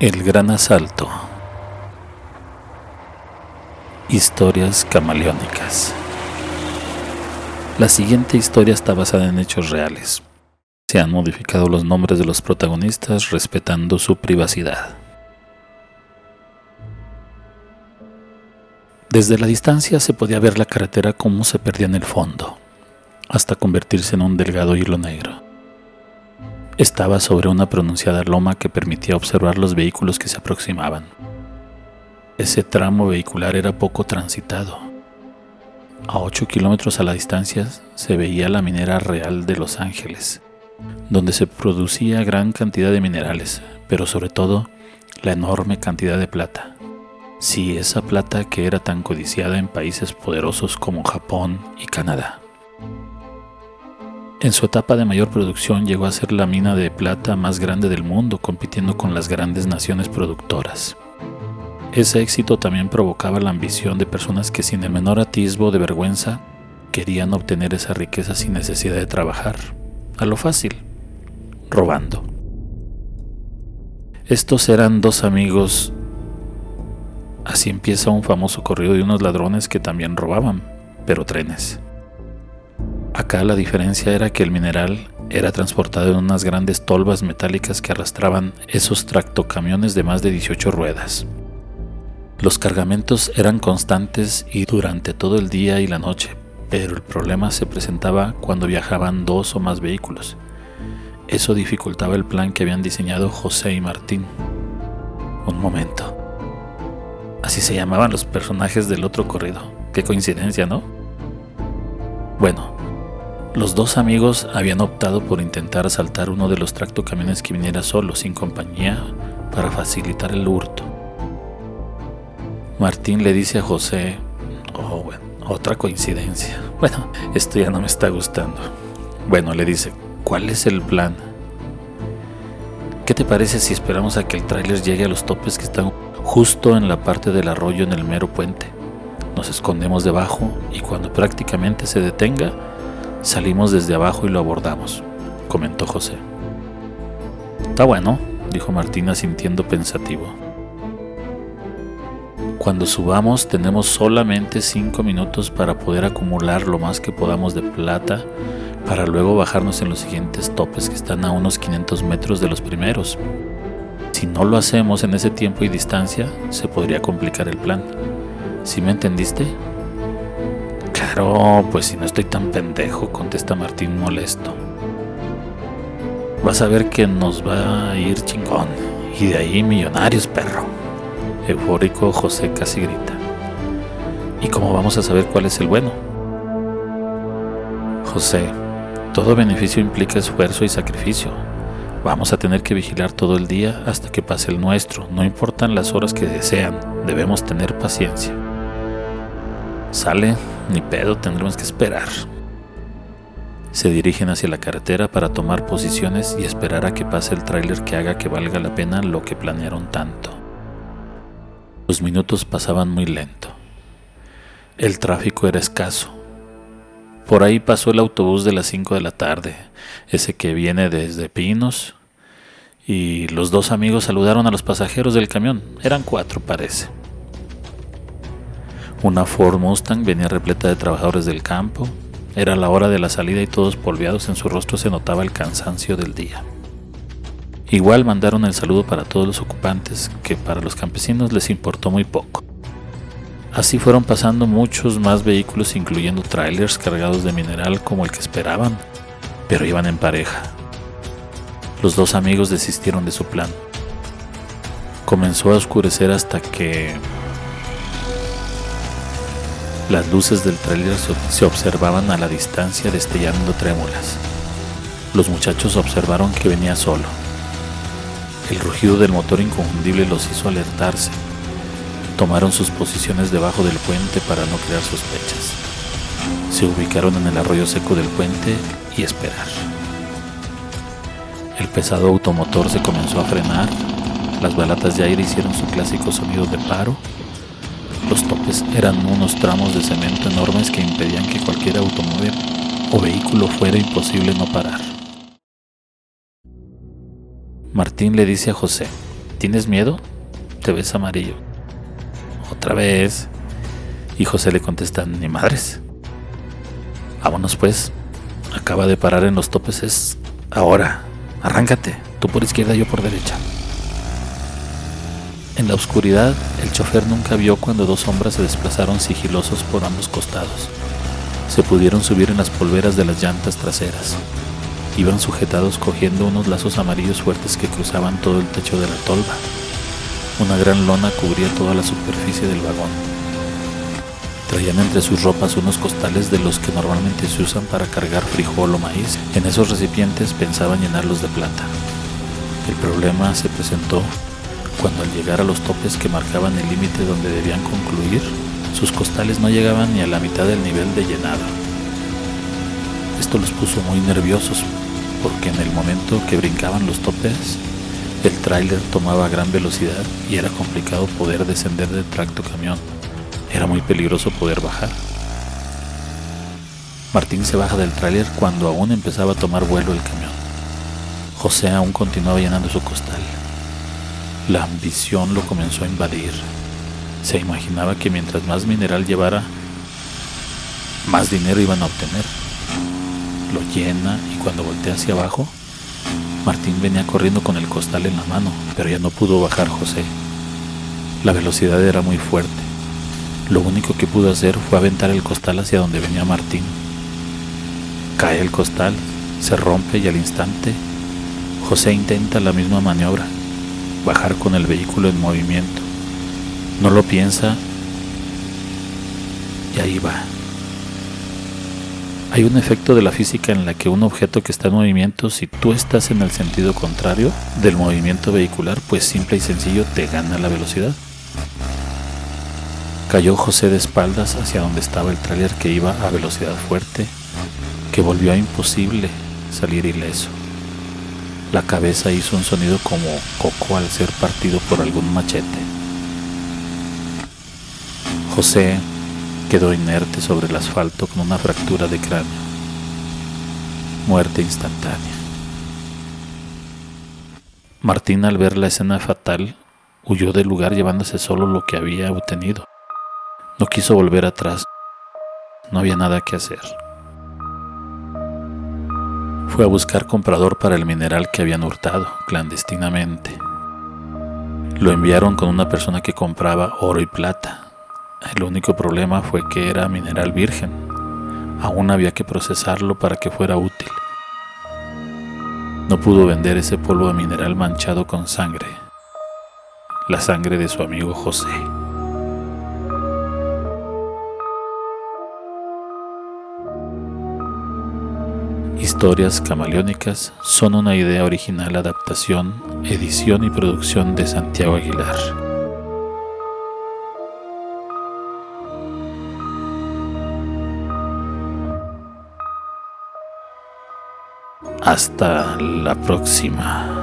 El gran asalto. Historias camaleónicas. La siguiente historia está basada en hechos reales. Se han modificado los nombres de los protagonistas respetando su privacidad. Desde la distancia se podía ver la carretera como se perdía en el fondo, hasta convertirse en un delgado hilo negro. Estaba sobre una pronunciada loma que permitía observar los vehículos que se aproximaban. Ese tramo vehicular era poco transitado. A 8 kilómetros a la distancia se veía la minera real de Los Ángeles, donde se producía gran cantidad de minerales, pero sobre todo la enorme cantidad de plata. Sí, esa plata que era tan codiciada en países poderosos como Japón y Canadá. En su etapa de mayor producción llegó a ser la mina de plata más grande del mundo, compitiendo con las grandes naciones productoras. Ese éxito también provocaba la ambición de personas que sin el menor atisbo de vergüenza querían obtener esa riqueza sin necesidad de trabajar, a lo fácil, robando. Estos eran dos amigos. Así empieza un famoso corrido de unos ladrones que también robaban, pero trenes. Acá la diferencia era que el mineral era transportado en unas grandes tolvas metálicas que arrastraban esos tractocamiones de más de 18 ruedas. Los cargamentos eran constantes y durante todo el día y la noche, pero el problema se presentaba cuando viajaban dos o más vehículos. Eso dificultaba el plan que habían diseñado José y Martín. Un momento. Así se llamaban los personajes del otro corrido. Qué coincidencia, ¿no? Bueno, los dos amigos habían optado por intentar asaltar uno de los tractocamiones que viniera solo, sin compañía, para facilitar el hurto. Martín le dice a José, oh, bueno, otra coincidencia. Bueno, esto ya no me está gustando. Bueno, le dice, ¿cuál es el plan? ¿Qué te parece si esperamos a que el tráiler llegue a los topes que están justo en la parte del arroyo en el mero puente? Nos escondemos debajo y cuando prácticamente se detenga, salimos desde abajo y lo abordamos, comentó José. Está bueno, dijo Martín sintiendo pensativo. Cuando subamos tenemos solamente 5 minutos para poder acumular lo más que podamos de plata para luego bajarnos en los siguientes topes que están a unos 500 metros de los primeros. Si no lo hacemos en ese tiempo y distancia, se podría complicar el plan. ¿Sí me entendiste? Claro, pues si no estoy tan pendejo, contesta Martín molesto. Vas a ver que nos va a ir chingón. Y de ahí millonarios, perro. Eufórico, José casi grita. ¿Y cómo vamos a saber cuál es el bueno? José, todo beneficio implica esfuerzo y sacrificio. Vamos a tener que vigilar todo el día hasta que pase el nuestro. No importan las horas que desean, debemos tener paciencia. Sale, ni pedo, tendremos que esperar. Se dirigen hacia la carretera para tomar posiciones y esperar a que pase el tráiler que haga que valga la pena lo que planearon tanto. Los minutos pasaban muy lento. El tráfico era escaso. Por ahí pasó el autobús de las 5 de la tarde, ese que viene desde Pinos, y los dos amigos saludaron a los pasajeros del camión. Eran cuatro, parece. Una Ford Mustang venía repleta de trabajadores del campo. Era la hora de la salida y todos polveados en su rostro se notaba el cansancio del día. Igual mandaron el saludo para todos los ocupantes, que para los campesinos les importó muy poco. Así fueron pasando muchos más vehículos, incluyendo trailers cargados de mineral como el que esperaban, pero iban en pareja. Los dos amigos desistieron de su plan. Comenzó a oscurecer hasta que las luces del trailer se observaban a la distancia destellando trémulas. Los muchachos observaron que venía solo. El rugido del motor inconfundible los hizo alertarse. Tomaron sus posiciones debajo del puente para no crear sospechas. Se ubicaron en el arroyo seco del puente y esperar. El pesado automotor se comenzó a frenar, las balatas de aire hicieron su clásico sonido de paro. Los topes eran unos tramos de cemento enormes que impedían que cualquier automóvil o vehículo fuera imposible no parar. Martín le dice a José, ¿Tienes miedo? Te ves amarillo. Otra vez. Y José le contesta, ni madres. Vámonos pues. Acaba de parar en los topes, es ahora. Arráncate. Tú por izquierda, yo por derecha. En la oscuridad, el chofer nunca vio cuando dos sombras se desplazaron sigilosos por ambos costados. Se pudieron subir en las polveras de las llantas traseras. Iban sujetados cogiendo unos lazos amarillos fuertes que cruzaban todo el techo de la tolva. Una gran lona cubría toda la superficie del vagón. Traían entre sus ropas unos costales de los que normalmente se usan para cargar frijol o maíz. En esos recipientes pensaban llenarlos de plata. El problema se presentó cuando al llegar a los topes que marcaban el límite donde debían concluir, sus costales no llegaban ni a la mitad del nivel de llenado. Esto los puso muy nerviosos porque en el momento que brincaban los topes, el tráiler tomaba gran velocidad y era complicado poder descender del tracto camión. Era muy peligroso poder bajar. Martín se baja del tráiler cuando aún empezaba a tomar vuelo el camión. José aún continuaba llenando su costal. La ambición lo comenzó a invadir. Se imaginaba que mientras más mineral llevara, más dinero iban a obtener. Lo llena y cuando voltea hacia abajo, Martín venía corriendo con el costal en la mano, pero ya no pudo bajar José. La velocidad era muy fuerte. Lo único que pudo hacer fue aventar el costal hacia donde venía Martín. Cae el costal, se rompe y al instante José intenta la misma maniobra, bajar con el vehículo en movimiento. No lo piensa y ahí va. Hay un efecto de la física en la que un objeto que está en movimiento, si tú estás en el sentido contrario del movimiento vehicular, pues simple y sencillo te gana la velocidad. Cayó José de espaldas hacia donde estaba el tráiler que iba a velocidad fuerte, que volvió a imposible salir ileso. La cabeza hizo un sonido como coco al ser partido por algún machete. José quedó inerte sobre el asfalto con una fractura de cráneo. Muerte instantánea. Martín al ver la escena fatal huyó del lugar llevándose solo lo que había obtenido. No quiso volver atrás. No había nada que hacer. Fue a buscar comprador para el mineral que habían hurtado clandestinamente. Lo enviaron con una persona que compraba oro y plata. El único problema fue que era mineral virgen. Aún había que procesarlo para que fuera útil. No pudo vender ese polvo de mineral manchado con sangre. La sangre de su amigo José. Historias camaleónicas son una idea original, adaptación, edición y producción de Santiago Aguilar. Hasta la próxima.